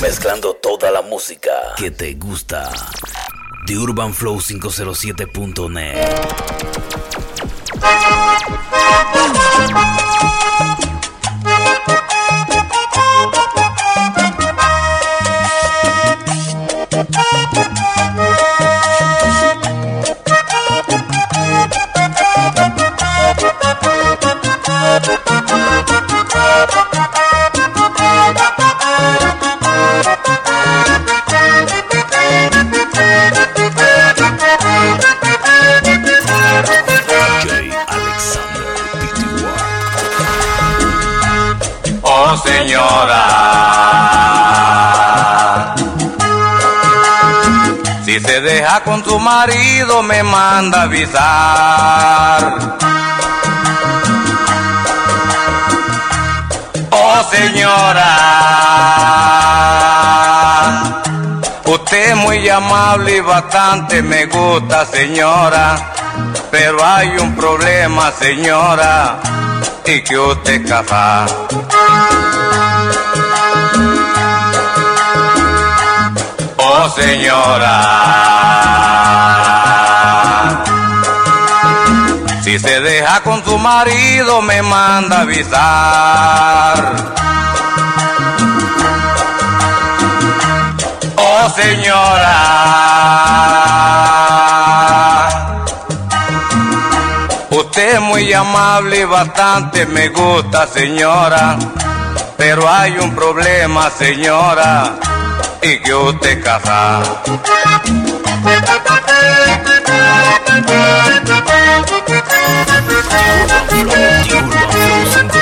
Mezclando toda la música que te gusta. The Urban Flow 507.net. se deja con tu marido me manda avisar. Oh señora, usted es muy amable y bastante me gusta señora, pero hay un problema señora y que usted. Oh señora, si se deja con su marido me manda avisar. Oh señora, usted es muy amable y bastante me gusta señora, pero hay un problema señora y que usted casa. The Urban Flow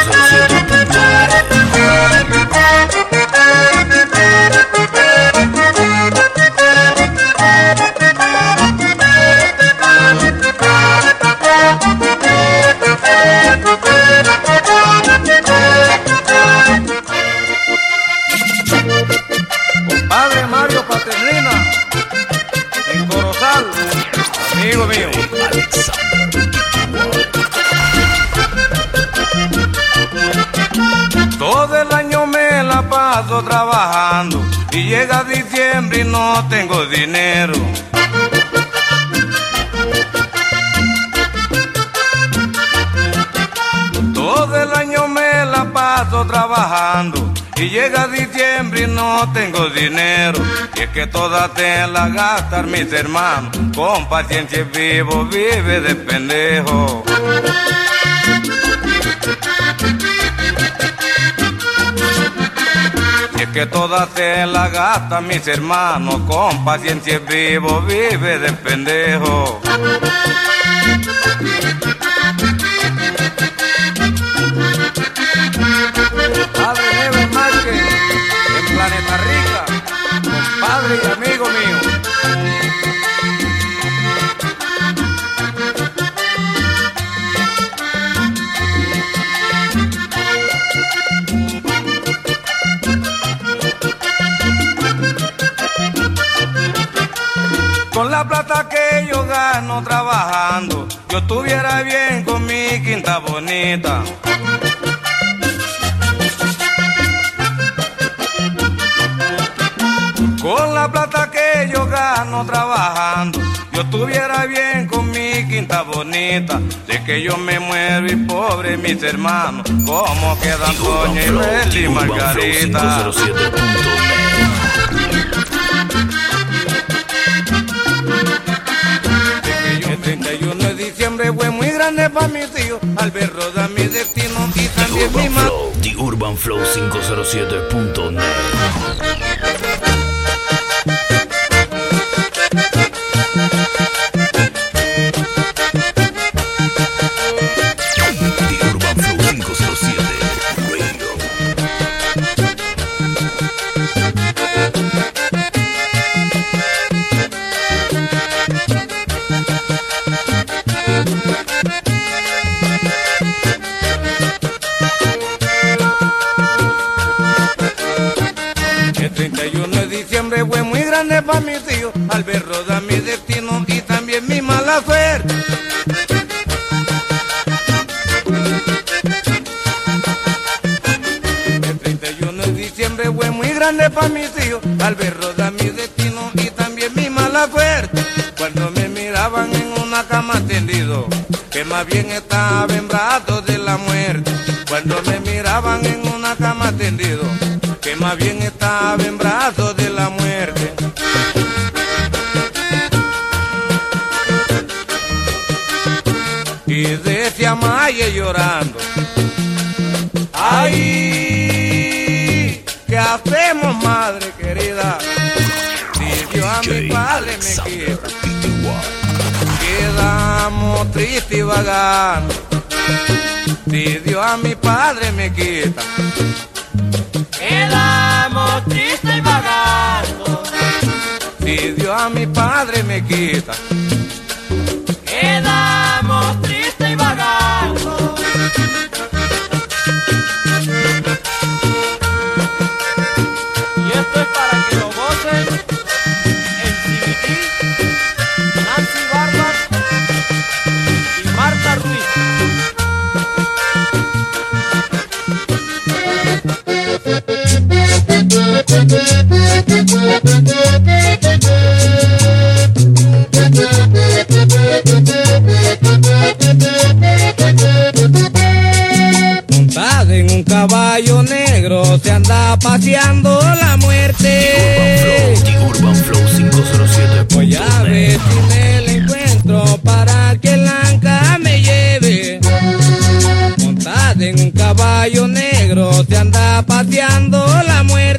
paso trabajando y llega diciembre y no tengo dinero. Todo el año me la paso trabajando y llega diciembre y no tengo dinero. Y es que toda te la gastan mis hermanos, con paciencia vivo vive de pendejo. Que todas se la gastan mis hermanos, con paciencia vivo vive de pendejo. Padre Neves Márquez, en Planeta Rica, compadre y amigo mío. Gano trabajando, yo estuviera bien con mi quinta bonita. Con la plata que yo gano trabajando, yo estuviera bien con mi quinta bonita. De que yo me muero y pobre mis hermanos, como quedan Doña y Urban Flow Margarita. Diciembre fue muy grande para mi tío, al ver rodar mi destino y también mi Urban madre. Flow, The Urban Flow 507.net. Me miraban en una cama tendido, que más bien estaba en brazos de la muerte. Cuando me miraban en una cama tendido, que más bien estaba en brazos de la muerte. Y decía Maya llorando, ay, ¿qué hacemos madre querida? Si yo a mi padre me quita, quedamos tristes y vagando. Si Dios a mi padre me quita, quedamos tristes y vagando. Si Dios a mi padre me quita, montada en un caballo negro se anda paseando la muerte. The Urban Flow 507. Voy a ver si me la encuentro para que el anca me lleve. Montada en un caballo negro se anda paseando la muerte.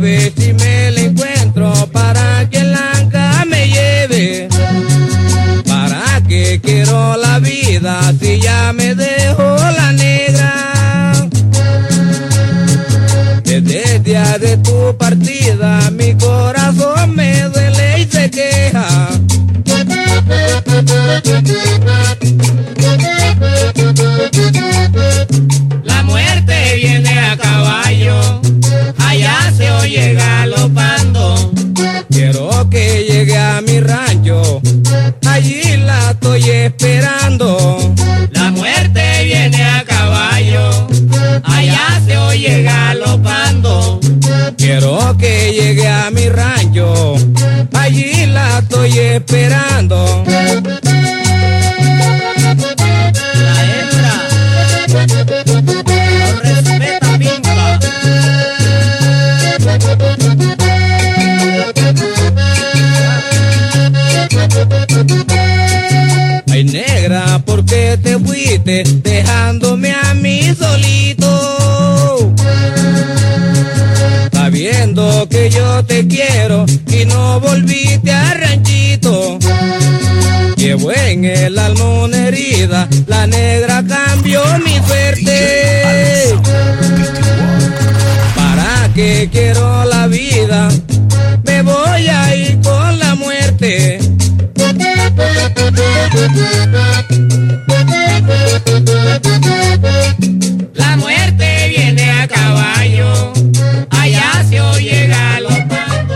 Si me la encuentro para que el anca me lleve. ¿Para qué quiero la vida si ya me dejo la negra? Desde el día de tu partida mi corazón me duele y se queja. Oye galopando. Quiero que llegue a mi rancho, allí la estoy esperando. La muerte viene a caballo, allá se oye galopando. Quiero que llegue a mi rancho, allí la estoy esperando. ¿Por qué te fuiste dejándome a mí solito? Sabiendo que yo te quiero y no volviste al ranchito. Llevo en el alma herida, la negra cambió mi suerte. ¿Para qué quiero la vida? Me voy a ir con la muerte. La muerte viene a caballo, allá se oye galopando.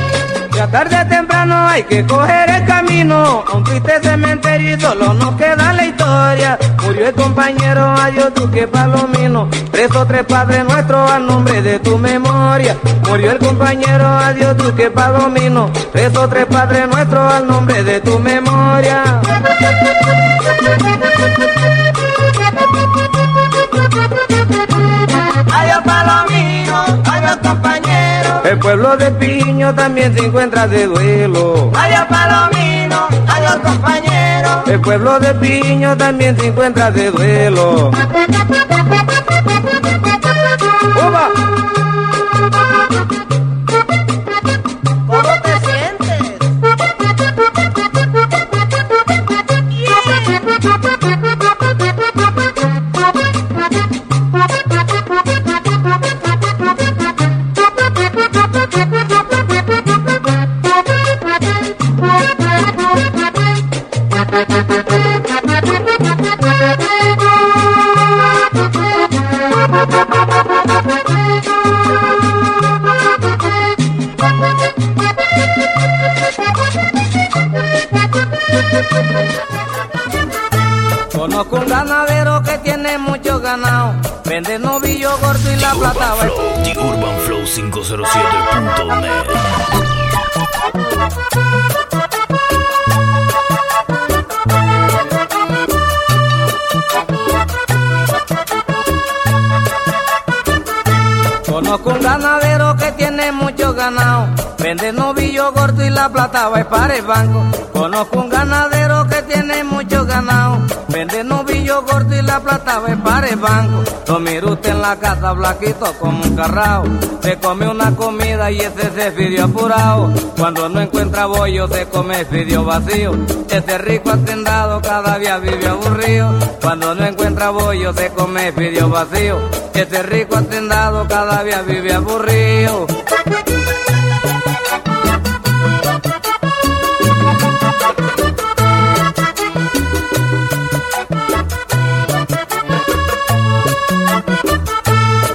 Ya tarde o temprano hay que coger el camino, a un triste cementerio y solo nos queda la historia. Murió el compañero, adiós Duque Palomino, preso tres padres nuestros al nombre de tu memoria. Murió el compañero, adiós Duque Palomino, preso tres padres nuestros al nombre de tu memoria. Adiós Palomino, adiós compañero. El pueblo de Piño también se encuentra de duelo. Adiós Palomino, adiós compañero. El pueblo de Piño también se encuentra de duelo. ¡Uva! 507.net. Conozco un ganadero que tiene mucho ganado. Vende novillo gordo y la plata va para el banco. Conozco un ganadero que tiene mucho ganado. Vende novillo gordo y la plata va para el banco. Lo mira usted en la casa blanquito como un carrao. Se come una comida y ese se pidió apurado. Cuando no encuentra bollo se come pidió vacío. Ese rico hacendado cada día vive aburrido. Cuando no encuentra bollo se come pidió vacío. Ese rico hacendado cada día vive aburrido.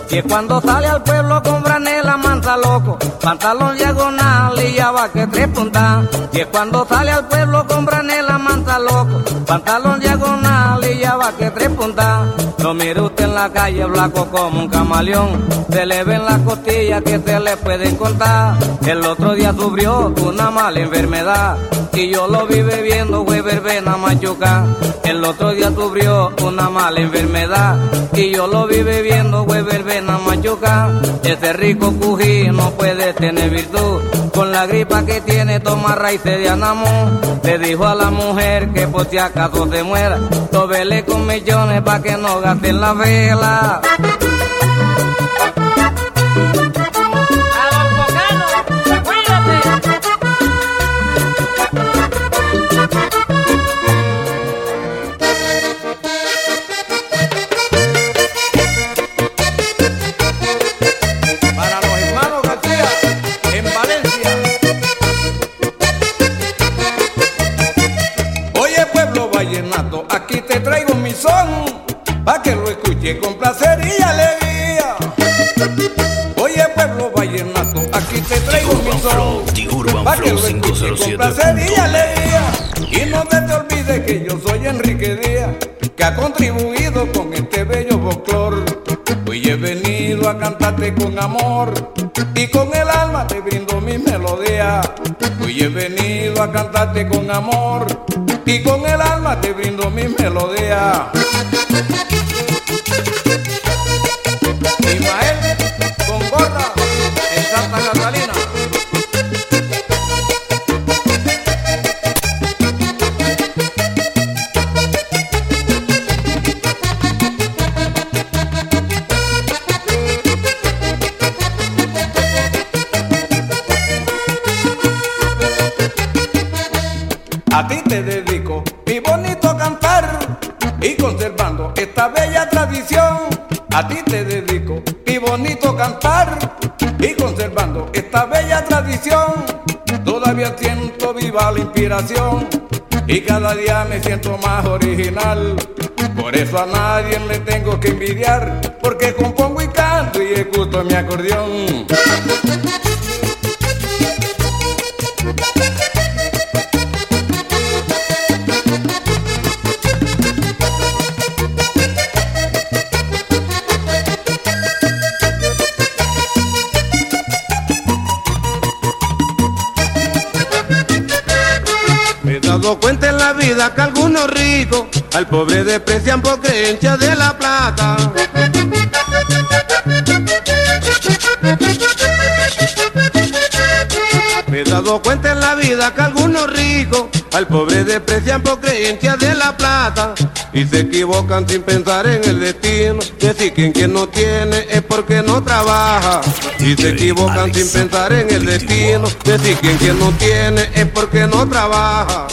Que cuando sale al pueblo con franela mansa loco, pantalón diagonal y ya va que tres puntas. Que cuando sale al pueblo con franela mansa loco, pantalón diagonal y ya va que tres puntas. Lo mire usted en la calle blanco como un camaleón, se le ven las costillas que se le pueden contar. El otro día sufrió una mala enfermedad y yo lo vi bebiendo güey verbena machuca. El otro día sufrió una mala enfermedad y yo lo vi bebiendo güey verbena machuca. Ese rico cují no puede tener virtud. Con la gripa que tiene toma raíces de anamón. Le dijo a la mujer que por si acaso se muera, tóvele con millones pa' que no gasten la vela. Con amor y con el alma te brindo mi melodía. Y cada día me siento más original. Por eso a nadie le tengo que envidiar porque compongo y canto y escucho mi acordeón. Al pobre desprecian por creencia de la plata. Me he dado cuenta en la vida que algunos ricos al pobre desprecian por creencia de la plata y se equivocan sin pensar en el destino. Decir que quien no tiene es porque no trabaja y se equivocan sin pensar en el destino. Decir que quien no tiene es porque no trabaja.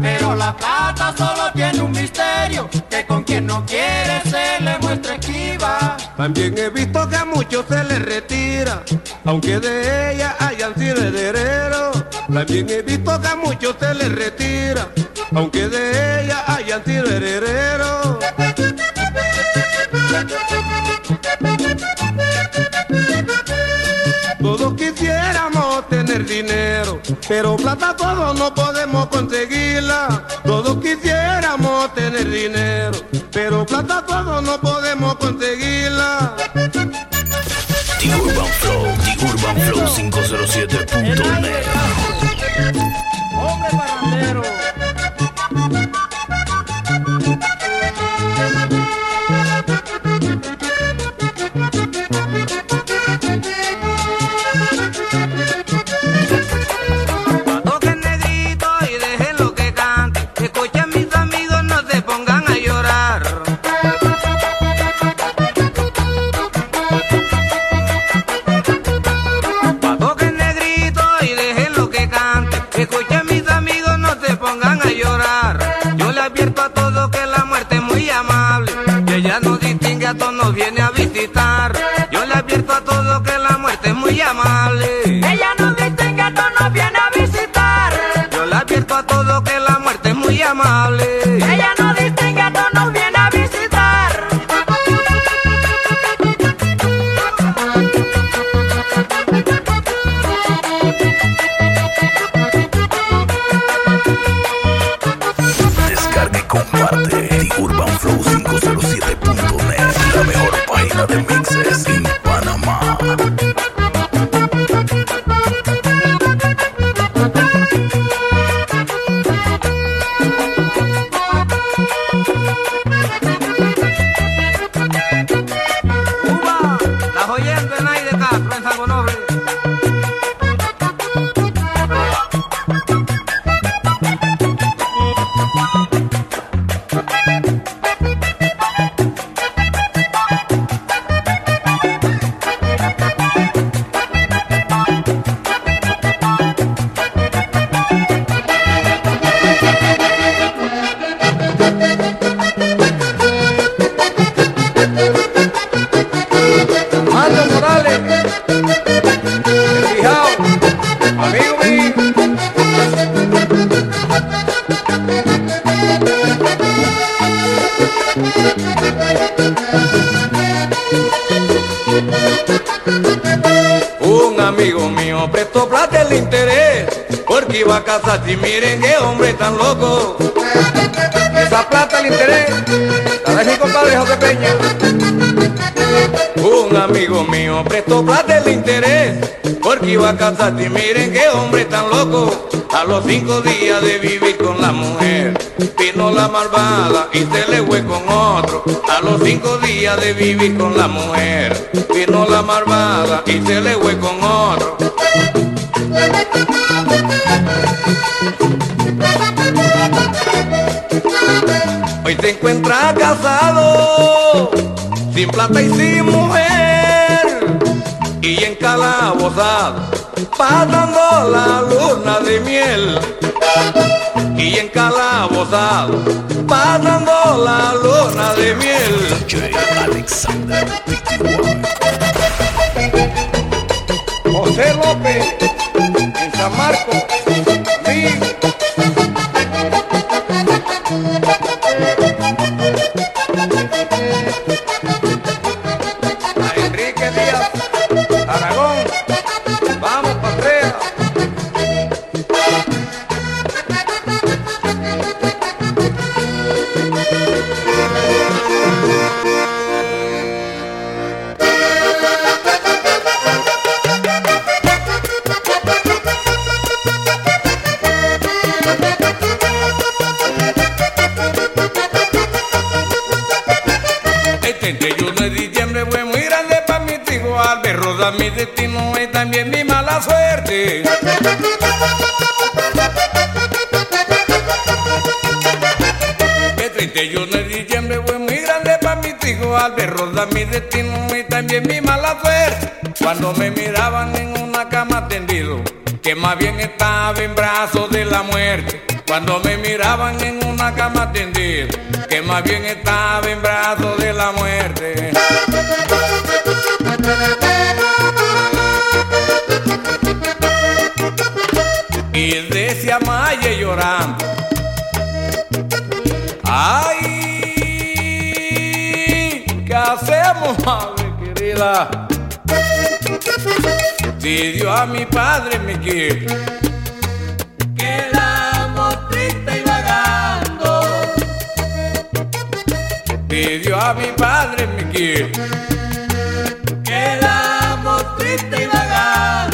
Pero la plata solo tiene un misterio, que con quien no quiere se le muestra esquiva. También he visto que a muchos se les retira, aunque de ella hayan sido herederos. También he visto que a muchos se les retira, aunque de ella hayan sido herederos. Pero plata todos no podemos conseguirla. Todos quisiéramos tener dinero, pero plata todos no podemos conseguirla. The Urban Flow, The Urban Flow 507.net. Hombre parrandero. Iba a casarse y miren qué hombre tan loco. Esa plata el interés, la de mi compadre José Peña. Un amigo mío prestó plata el interés porque iba a casarse y miren qué hombre tan loco. A los cinco días de vivir con la mujer vino la malvada y se le fue con otro. A los cinco días de vivir con la mujer vino la malvada y se le fue con otro. Hoy se encuentra casado, sin plata y sin mujer, y encalabozado, pasando la luna de miel. Y encalabozado, pasando la luna de miel. En Cuando me miraban en una cama tendida, que más bien estaba en brazos de la muerte. Y decía Maya llorando, ay, ¿qué hacemos, madre querida? Si Dios a mi padre me quiere a mi padre me quiere. Quedamos tristes y vagando.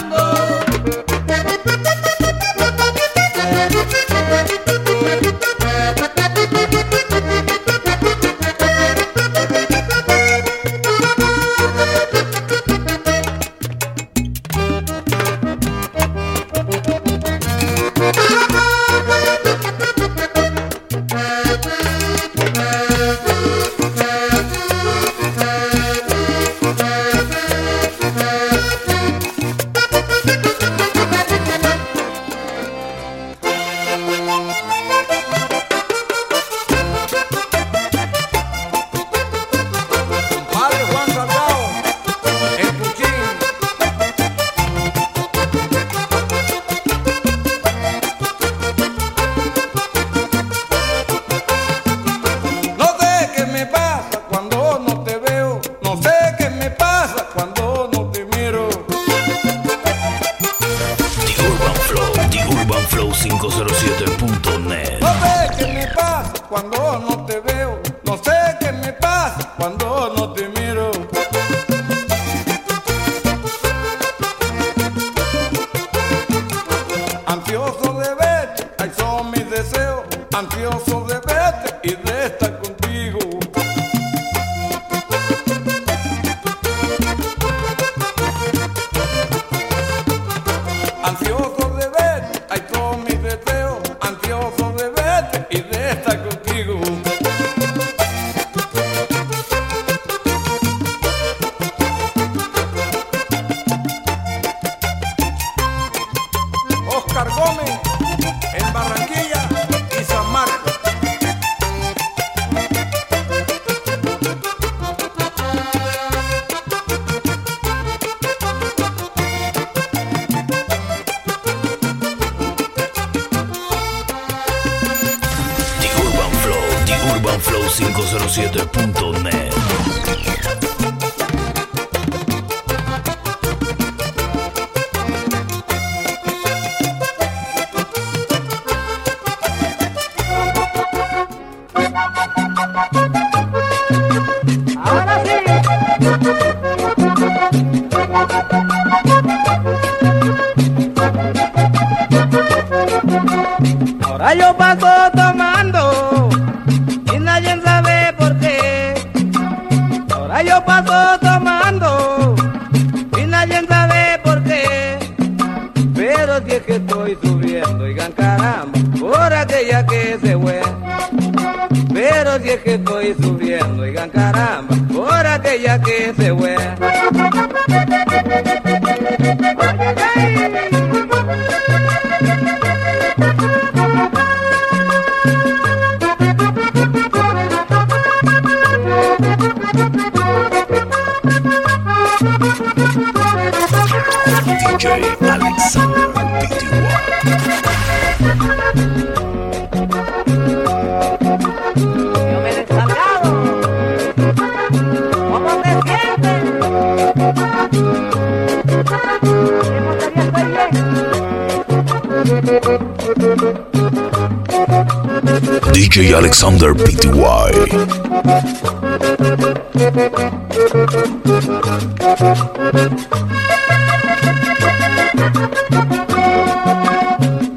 DJ Alexander PTY.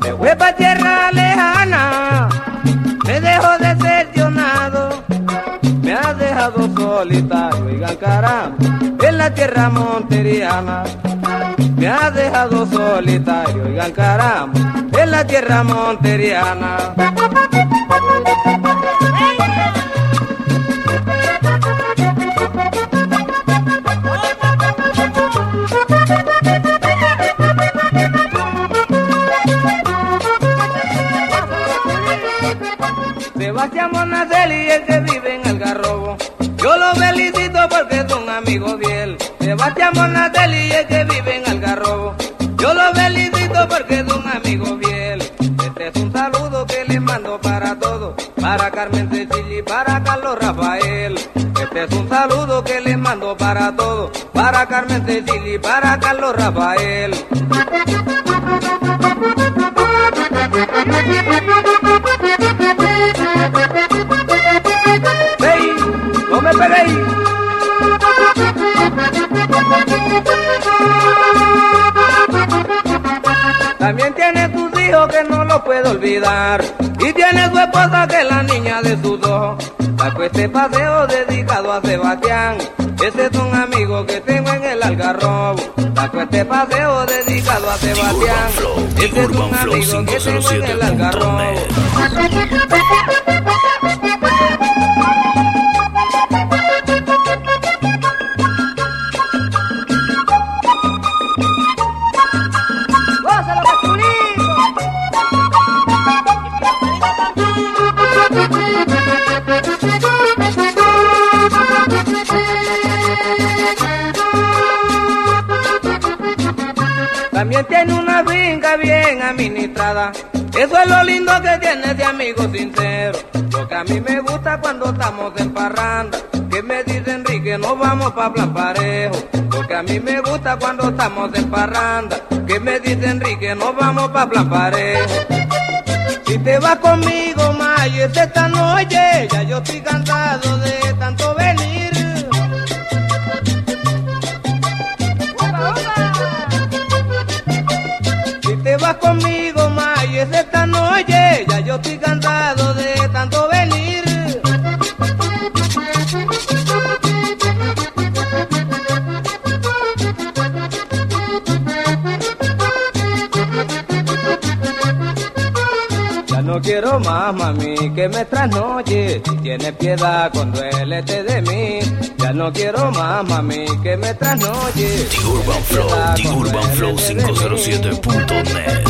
Me voy para tierra lejana, me dejo decepcionado, me ha dejado solitario y caramba en la tierra monteriana me ha dejado solitario, oigan caramba, en la tierra monteriana. Sebastián Monaceli, el que vive en el garrobo, yo lo felicito porque es un amigo de él de Guatemala y es que vive en Algarrobo. Yo lo felicito porque es un amigo fiel. Este es un saludo que le mando para todos, para Carmen Cecilia y para Carlos Rafael. Este es un saludo que le mando para todos, para Carmen Cecilia y para Carlos Rafael. Hey, no me peguéis. Lo puedo olvidar. Y tiene su esposa que es la niña de sus ojos. Saco este paseo dedicado a Sebastián. Ese es un amigo que tengo en el algarrobo. Saco este paseo dedicado a Sebastián. Ese es un amigo que tengo en el algarrobo. Finca bien administrada. Eso es lo lindo que tiene ese amigo sincero. Lo que a mí me gusta cuando estamos en parranda. Que me dice Enrique, nos vamos pa' plan parejo. Lo que a mí me gusta cuando estamos en parranda. Que me dice Enrique, nos vamos pa' plan parejo. Si te vas conmigo, Mayes, esta noche, ya yo estoy cansado de más, mami, que me trasnoche. Si tienes piedad, conduélete de mí. Ya no quiero más, mami, que me trasnoche. The Urban Flow, The Urban Flow 507.net.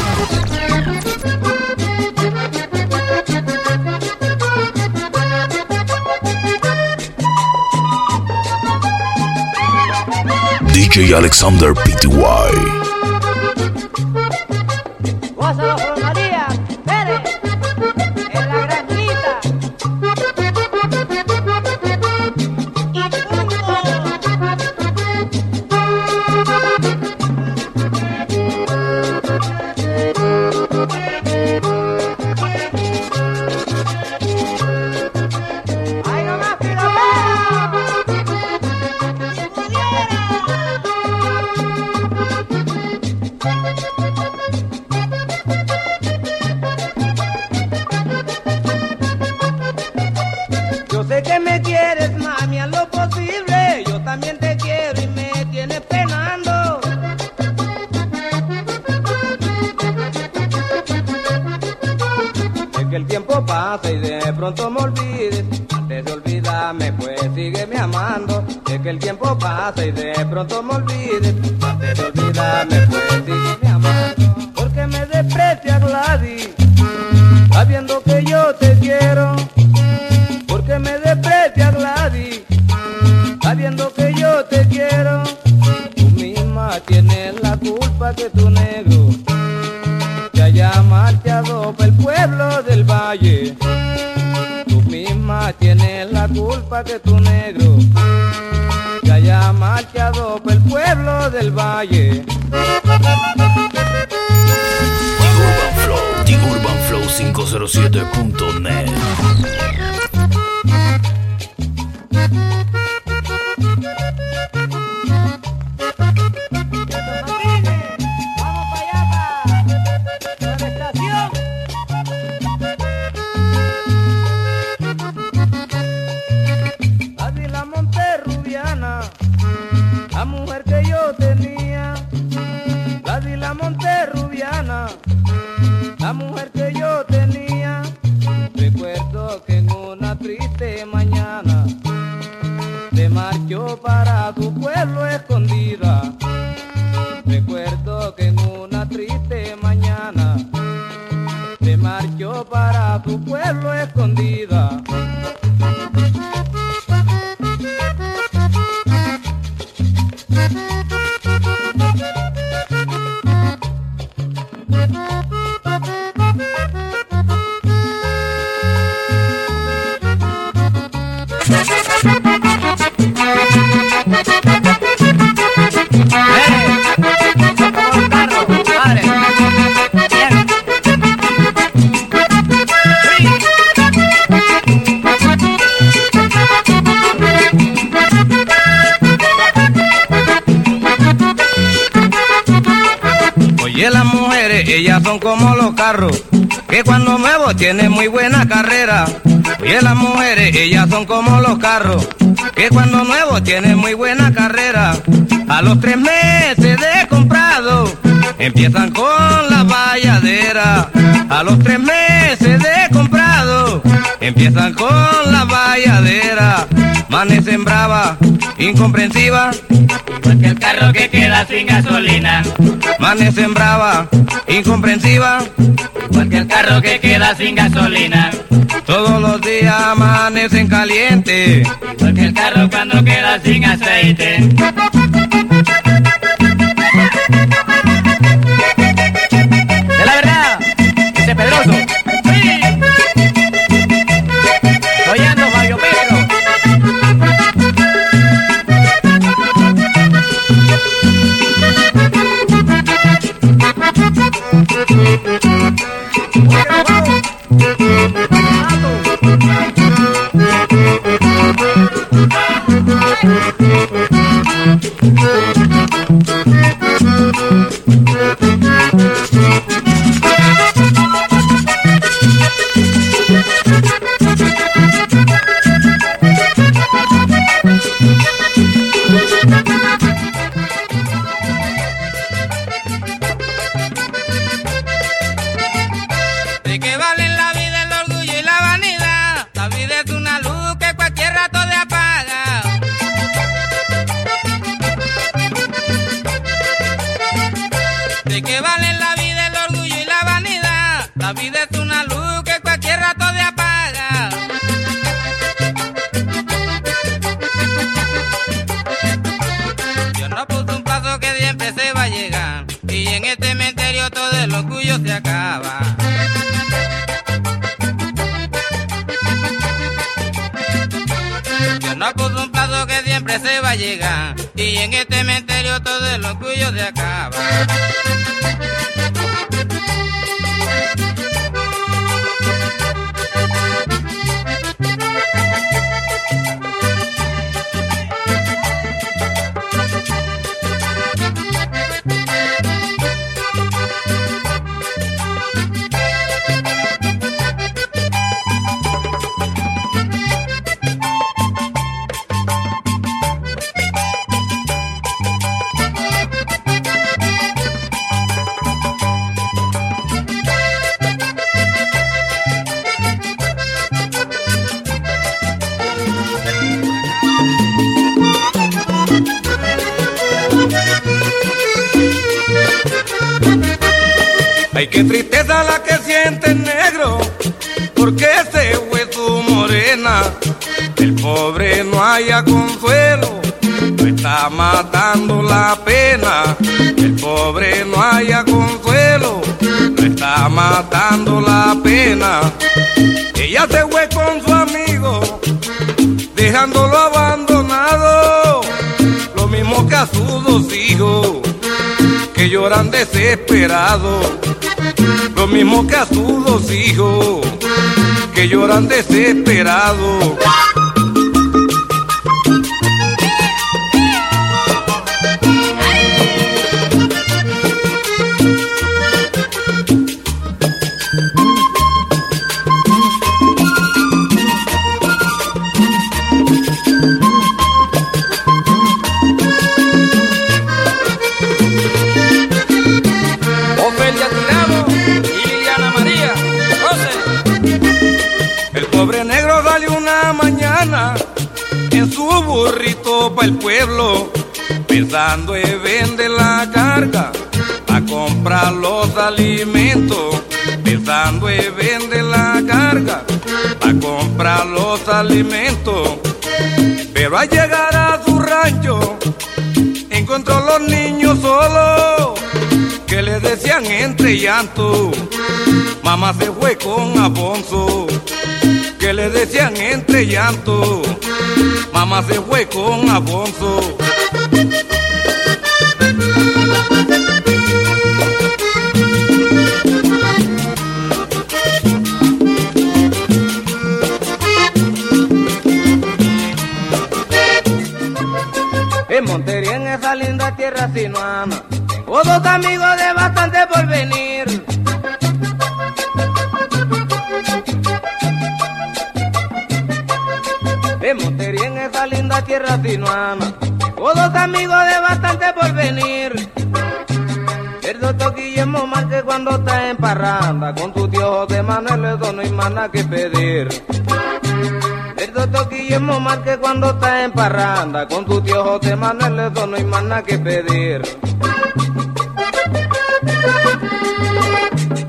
DJ Alexander Pty. Son como los carros, que cuando nuevo tienen muy buena carrera. A los tres meses de comprado, empiezan con la valladera. A los tres meses de comprado, empiezan con la valladera. Manecen brava, incomprensiva, porque el carro que queda sin gasolina. Manecen brava, incomprensiva, porque el carro que queda sin gasolina. Todos los días amanecen caliente, porque el carro cuando queda sin aceite. ¿De todo el orgullo se acaba. Dios no puso un plazo que siempre se va a llegar. Y en este cementerio todo el orgullo se acaba. La que siente negro, porque se fue su morena. El pobre no haya consuelo, lo está matando la pena. El pobre no haya consuelo, lo está matando la pena. Ella se fue con su amigo, dejándolo lloran desesperados, lo mismo que a sus dos hijos, que lloran desesperados. Alimentos, pensando en vender la carga a comprar los alimentos. Pero al llegar a su rancho, encontró los niños solos que le decían entre llanto. Mamá se fue con Afonso, que le decían entre llanto. Mamá se fue con Afonso. si no dos amigos de bastante por venir. De Montería en esa linda tierra si no. Tengo dos amigos de bastante por venir. El doctor Guillermo Márquez cuando está en parranda. Con tu tío José Manuel, eso no hay más nada que pedir mismo mal que cuando estás en parranda. Con tu tío José Manuel eso no hay más nada que pedir.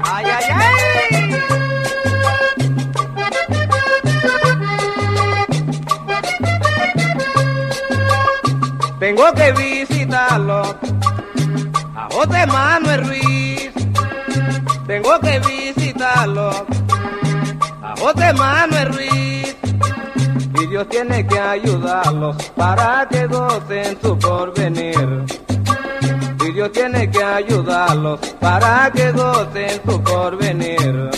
Ay, ay, ay. Tengo que visitarlo a José Manuel Ruiz. Tengo que visitarlo a José Manuel Ruiz. Dios tiene que ayudarlos para que gocen su porvenir. Y Dios tiene que ayudarlos para que gocen su porvenir.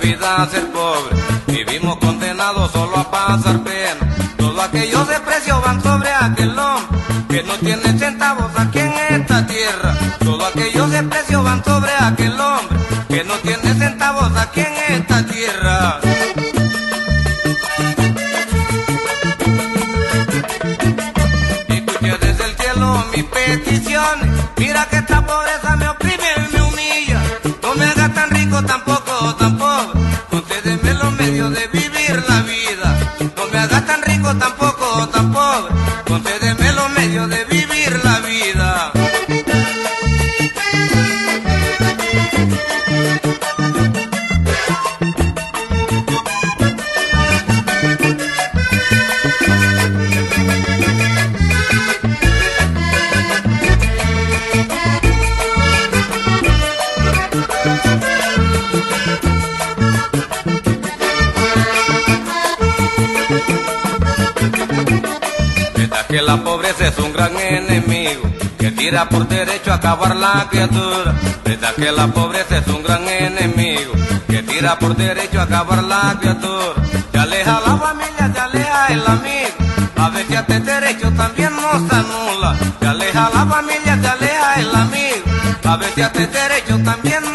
vida del pobre. Vivimos condenados solo a pasar la pobreza es un gran enemigo que tira por derecho a acabar la criatura. Verdad que la pobreza es un gran enemigo que tira por derecho a acabar la criatura. Te aleja la familia, te aleja el amigo. A veces este derecho también nos anula. Te aleja la familia, te aleja el amigo. A veces este derecho también nos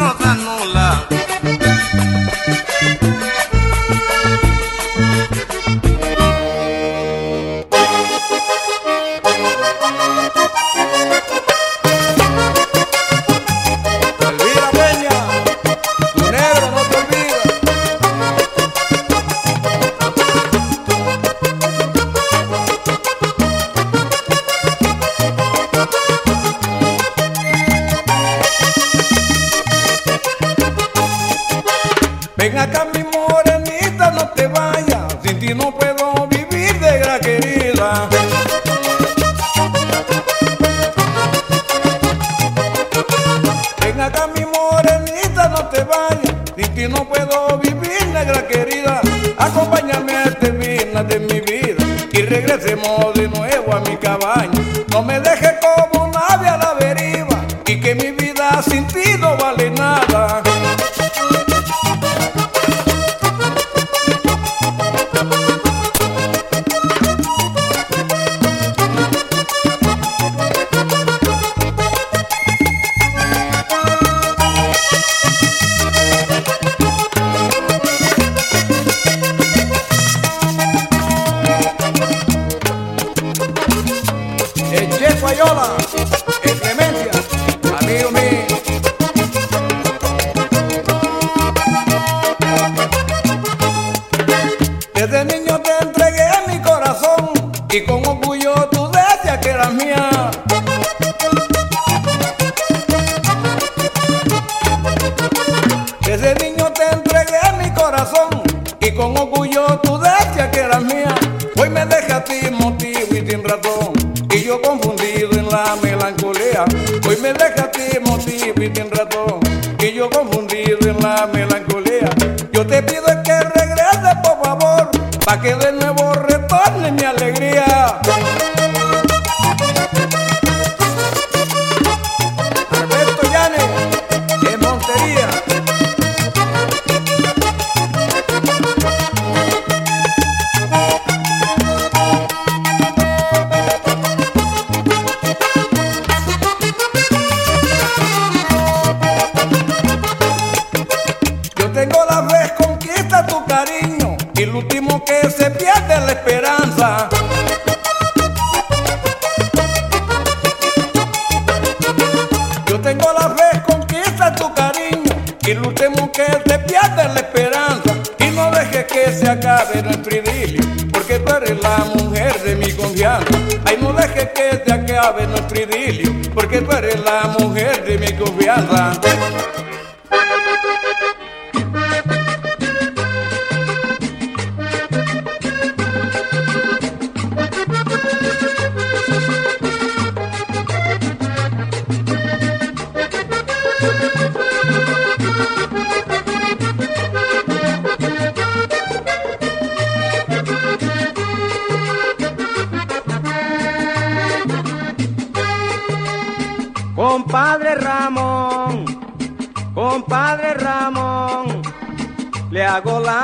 porque tú eres la mujer de mi confianza. Ay, no dejes que se acabe nuestro idilio, porque tú eres la mujer de mi confianza.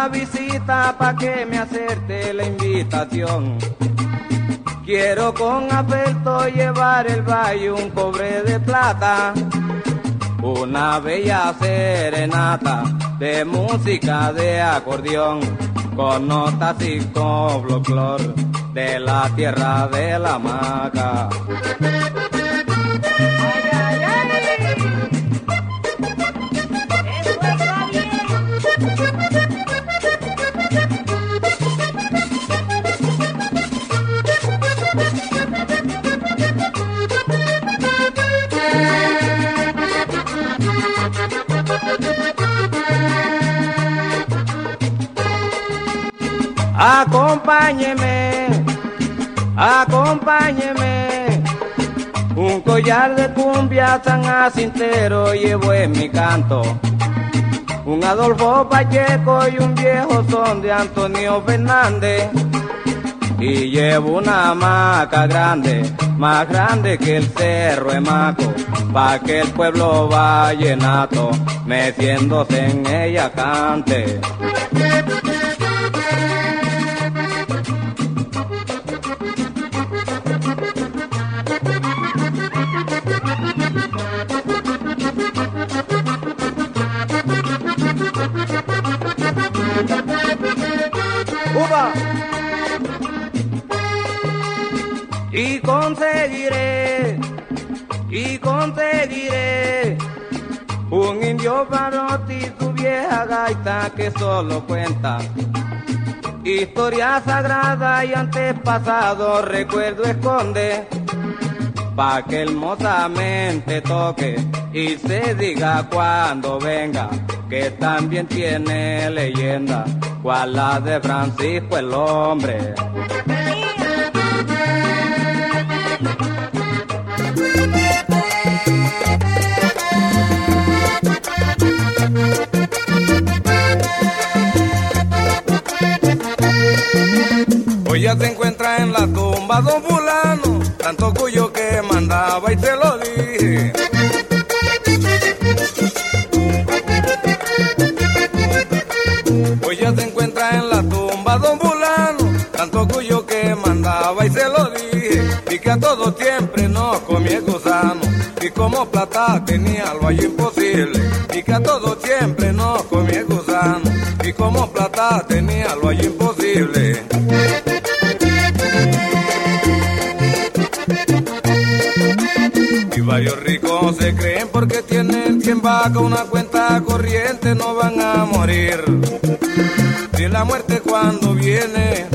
Visita pa' que me acerte la invitación. Quiero con afecto llevar el valle un cobre de plata, una bella serenata de música de acordeón, con notas y con folclor de la tierra de la maca. Acompáñeme, acompáñeme. Un collar de cumbia San Jacintero llevo en mi canto. Un Adolfo Pacheco y un viejo son de Antonio Fernández. y llevo una hamaca grande, más grande que el cerro Emaco, pa' que el pueblo vallenato, metiéndose en ella cante. Conseguiré, y conseguiré un indio parotti, tu vieja gaita que solo cuenta historia sagrada y antepasado recuerdo esconde pa' que hermosamente toque y se diga cuando venga que también tiene leyenda cual la de Francisco el hombre. Ya se encuentra en la tumba don fulano, tanto cuyo que mandaba y te lo dije. Hoy ya se encuentra en la tumba don fulano, tanto cuyo que mandaba y se lo dije. Y que a todo siempre no comía gusano, y como plata tenía lo allí imposible. Y que a todo siempre no comía gusano, y como plata tenía lo allí imposible. Varios ricos se creen porque tienen 100 vacas, una cuenta corriente, no van a morir. Si la muerte cuando viene,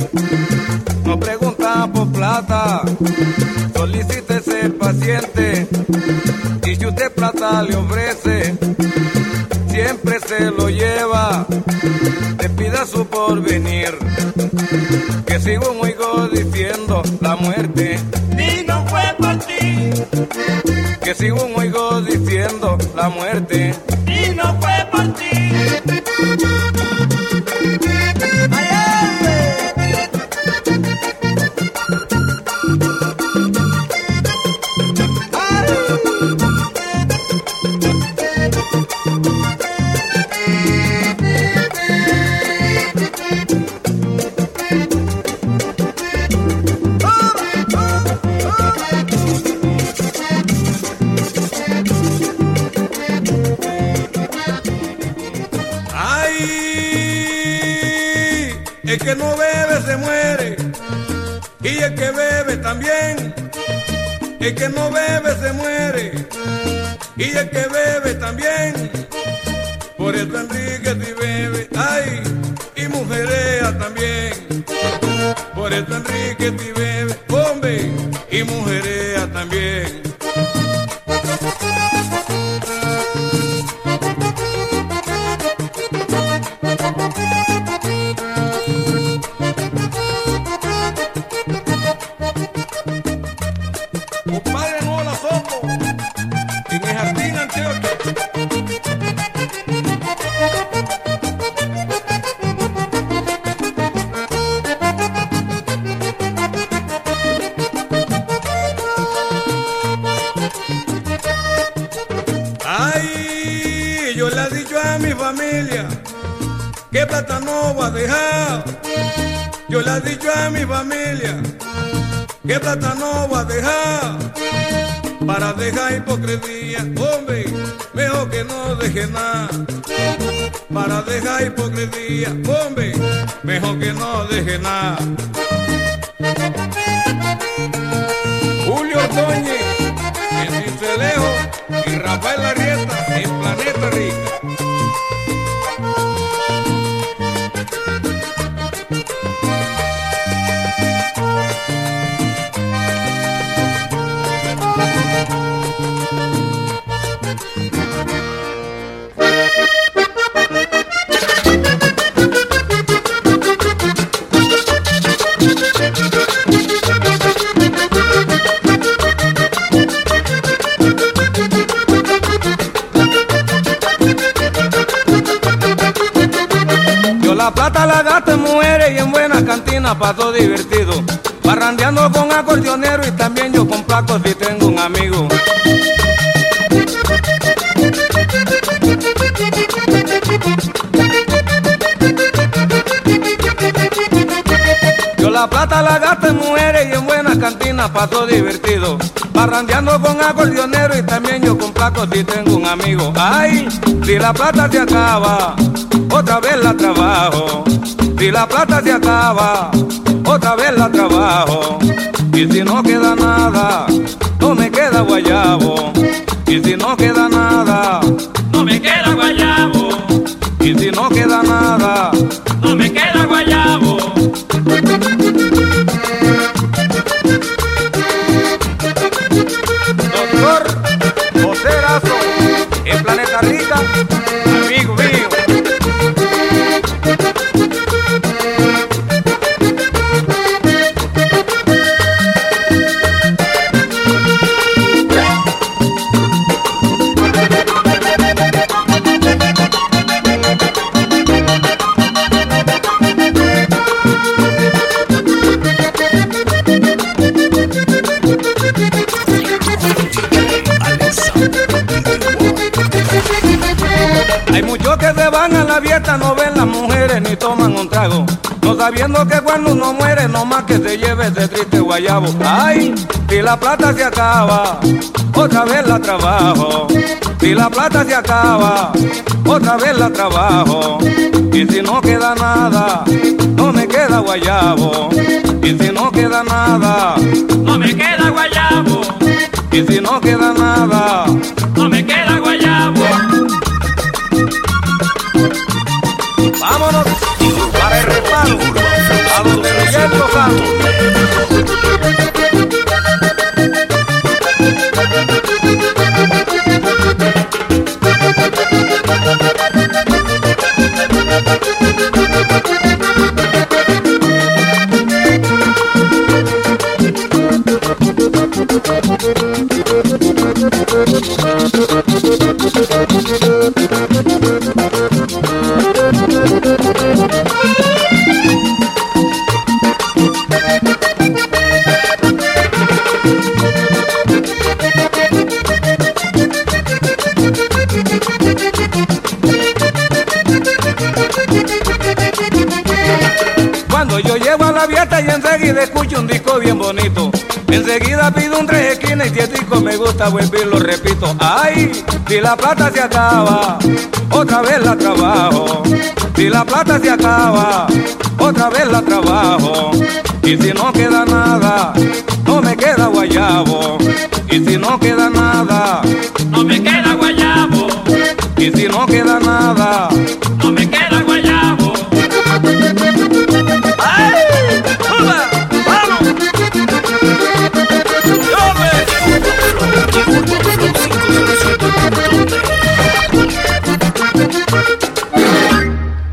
no pregunta por plata, solicítese paciente. Y si usted plata le ofrece, siempre se lo lleva, te pida su porvenir. Que sigo oigo diciendo la muerte Y que sigo oigo diciendo la muerte. El que no bebe se muere. Y el que bebe también. Por eso Enrique si bebe. ¡Ay! Y mujerea también. Por eso Enrique si bebe. Hombre. Y mujerea también. Dejar hipocresía, hombre, mejor que no deje nada. Para dejar hipocresía, hombre, mejor que no deje nada. La gasto en mujeres y en buenas cantinas paso divertido. Parrandeando con acordeonero y también yo con placos si tengo un amigo. Yo la plata la gasto en mujeres y en buenas cantinas paso divertido. Parrandeando con acordeonero y también yo con placos si tengo un amigo. Ay, si la plata se acaba, otra vez la trabajo. Si la plata se acaba, otra vez la trabajo. Y si no queda nada, no me queda guayabo. Y si no queda nada, No me queda guayabo, y si no queda nada, no ven las mujeres ni toman un trago. No sabiendo que cuando uno muere, no más que se lleve ese triste guayabo. Ay, si la plata se acaba, otra vez la trabajo. Si la plata se acaba, otra vez la trabajo. Y si no queda nada, no me queda guayabo. Y si no queda nada, No me queda guayabo, y si no queda nada, donde me gusta, y lo repito. Ay, si la plata se acaba, otra vez la trabajo. Si la plata se acaba, otra vez la trabajo. Y si no queda nada, no me queda guayabo. Y si no queda nada, No me queda guayabo, y si no queda nada,